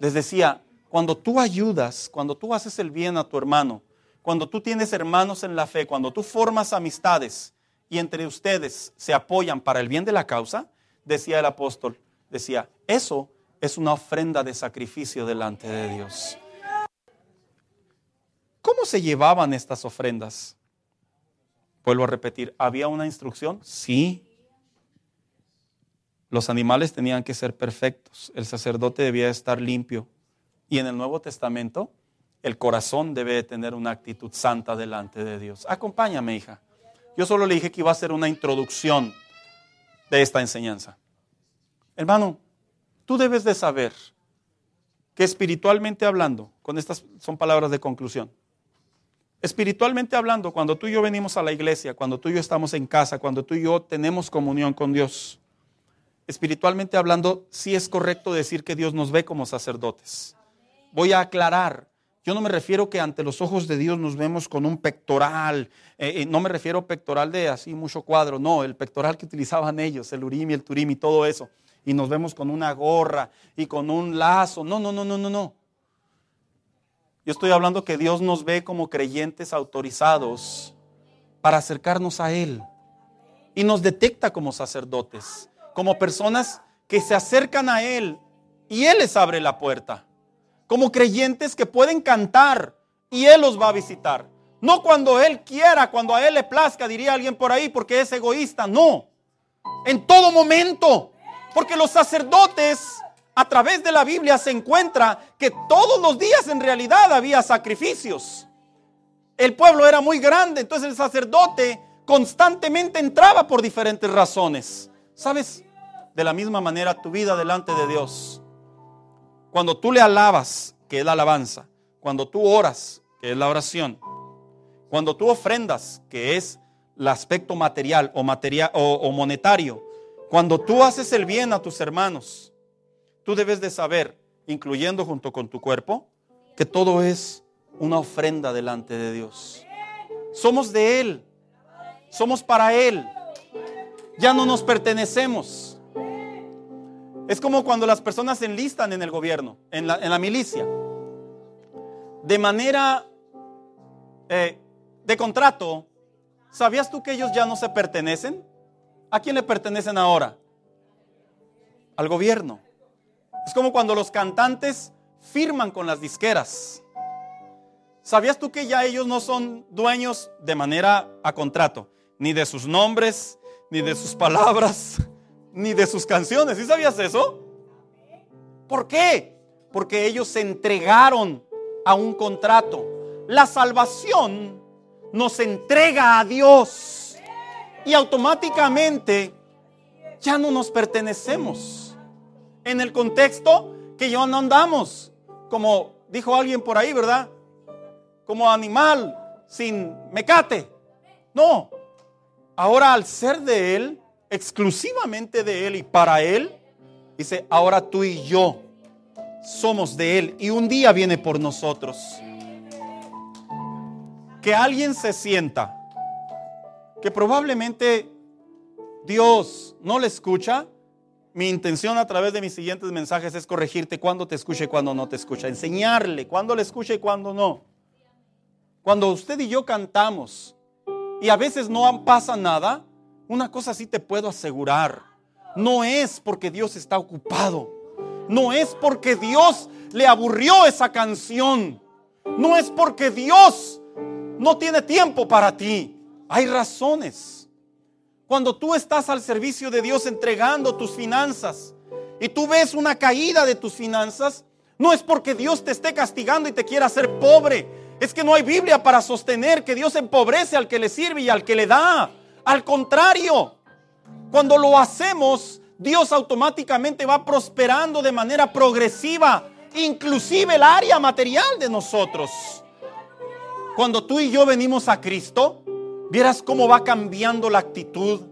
Les decía, cuando tú ayudas, cuando tú haces el bien a tu hermano, cuando tú tienes hermanos en la fe, cuando tú formas amistades y entre ustedes se apoyan para el bien de la causa, decía el apóstol, decía, eso es una ofrenda de sacrificio delante de Dios. ¿Cómo se llevaban estas ofrendas? Vuelvo a repetir, ¿había una instrucción? Sí. Los animales tenían que ser perfectos, el sacerdote debía estar limpio. Y en el Nuevo Testamento, el corazón debe tener una actitud santa delante de Dios. Acompáñame, hija. Yo solo le dije que iba a ser una introducción de esta enseñanza. Hermano, tú debes de saber que espiritualmente hablando, con estas son palabras de conclusión, espiritualmente hablando, cuando tú y yo venimos a la iglesia, cuando tú y yo estamos en casa, cuando tú y yo tenemos comunión con Dios, espiritualmente hablando, sí es correcto decir que Dios nos ve como sacerdotes. Voy a aclarar, yo no me refiero que ante los ojos de Dios nos vemos con un pectoral, eh, eh, no me refiero a pectoral de así mucho cuadro, no, el pectoral que utilizaban ellos, el urim y el turim y todo eso, y nos vemos con una gorra y con un lazo, no, no, no, no, no, no. Yo estoy hablando que Dios nos ve como creyentes autorizados para acercarnos a Él y nos detecta como sacerdotes como personas que se acercan a Él y Él les abre la puerta. Como creyentes que pueden cantar y Él los va a visitar. No cuando Él quiera, cuando a Él le plazca, diría alguien por ahí, porque es egoísta. No. En todo momento. Porque los sacerdotes, a través de la Biblia, se encuentra que todos los días en realidad había sacrificios. El pueblo era muy grande, entonces el sacerdote constantemente entraba por diferentes razones. ¿Sabes? de la misma manera tu vida delante de Dios. Cuando tú le alabas, que es la alabanza, cuando tú oras, que es la oración, cuando tú ofrendas, que es el aspecto material o, material, o, monetario, cuando tú haces el bien a tus hermanos, tú debes de saber, incluyendo junto con tu cuerpo, que todo es una ofrenda delante de Dios. Somos de Él, somos para Él, ya no nos pertenecemos. Es como cuando las personas se enlistan en el gobierno, en la, milicia. De manera eh, de contrato, ¿sabías tú que ellos ya no se pertenecen? ¿A quién le pertenecen ahora? Al gobierno. Es como cuando los cantantes firman con las disqueras. ¿Sabías tú que ya ellos no son dueños de manera a contrato? Ni de sus nombres, ni de sus palabras, ni de sus canciones. ¿Sí sabías eso? ¿Por qué? Porque ellos se entregaron a un contrato. La salvación nos entrega a Dios y automáticamente ya no nos pertenecemos. En el contexto que ya no andamos, como dijo alguien por ahí, ¿verdad? Como animal sin mecate. No. Ahora al ser de Él, exclusivamente de Él y para Él, dice, ahora tú y yo somos de Él y un día viene por nosotros. Que alguien se sienta que probablemente Dios no le escucha. Mi intención a través de mis siguientes mensajes es corregirte cuando te escucha y cuando no te escucha. Enseñarle cuándo le escucha y cuándo no. Cuando usted y yo cantamos y a veces no pasa nada, una cosa sí te puedo asegurar. No es porque Dios está ocupado. No es porque Dios le aburrió esa canción. No es porque Dios no tiene tiempo para ti. Hay razones. Cuando tú estás al servicio de Dios entregando tus finanzas y tú ves una caída de tus finanzas, no es porque Dios te esté castigando y te quiera hacer pobre. Es que no hay Biblia para sostener que Dios empobrece al que le sirve y al que le da. Al contrario, cuando lo hacemos, Dios automáticamente va prosperando de manera progresiva, inclusive el área material de nosotros. Cuando tú y yo venimos a Cristo, vieras cómo va cambiando la actitud.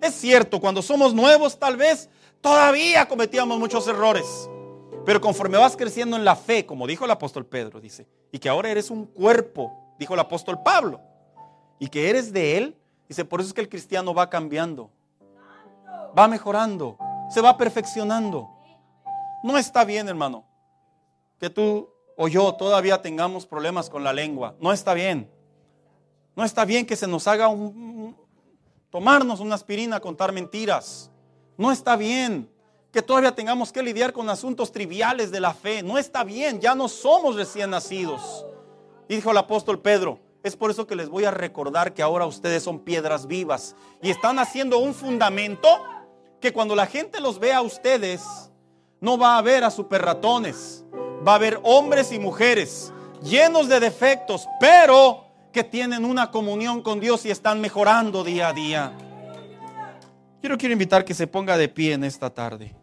Es cierto, cuando somos nuevos tal vez todavía cometíamos muchos errores. Pero conforme vas creciendo en la fe, como dijo el apóstol Pedro, dice, y que ahora eres un cuerpo, dijo el apóstol Pablo, y que eres de Él, Dice, por eso es que el cristiano va cambiando, va mejorando, se va perfeccionando. No está bien, hermano, que tú o yo todavía tengamos problemas con la lengua. No está bien. No está bien que se nos haga un, tomarnos una aspirina, contar mentiras. No está bien que todavía tengamos que lidiar con asuntos triviales de la fe. No está bien, ya no somos recién nacidos. dijo el apóstol Pedro, es por eso que les voy a recordar que ahora ustedes son piedras vivas y están haciendo un fundamento que cuando la gente los vea a ustedes, no va a ver a superratones, va a ver hombres y mujeres llenos de defectos, pero que tienen una comunión con Dios y están mejorando día a día. Quiero quiero invitar que se ponga de pie en esta tarde.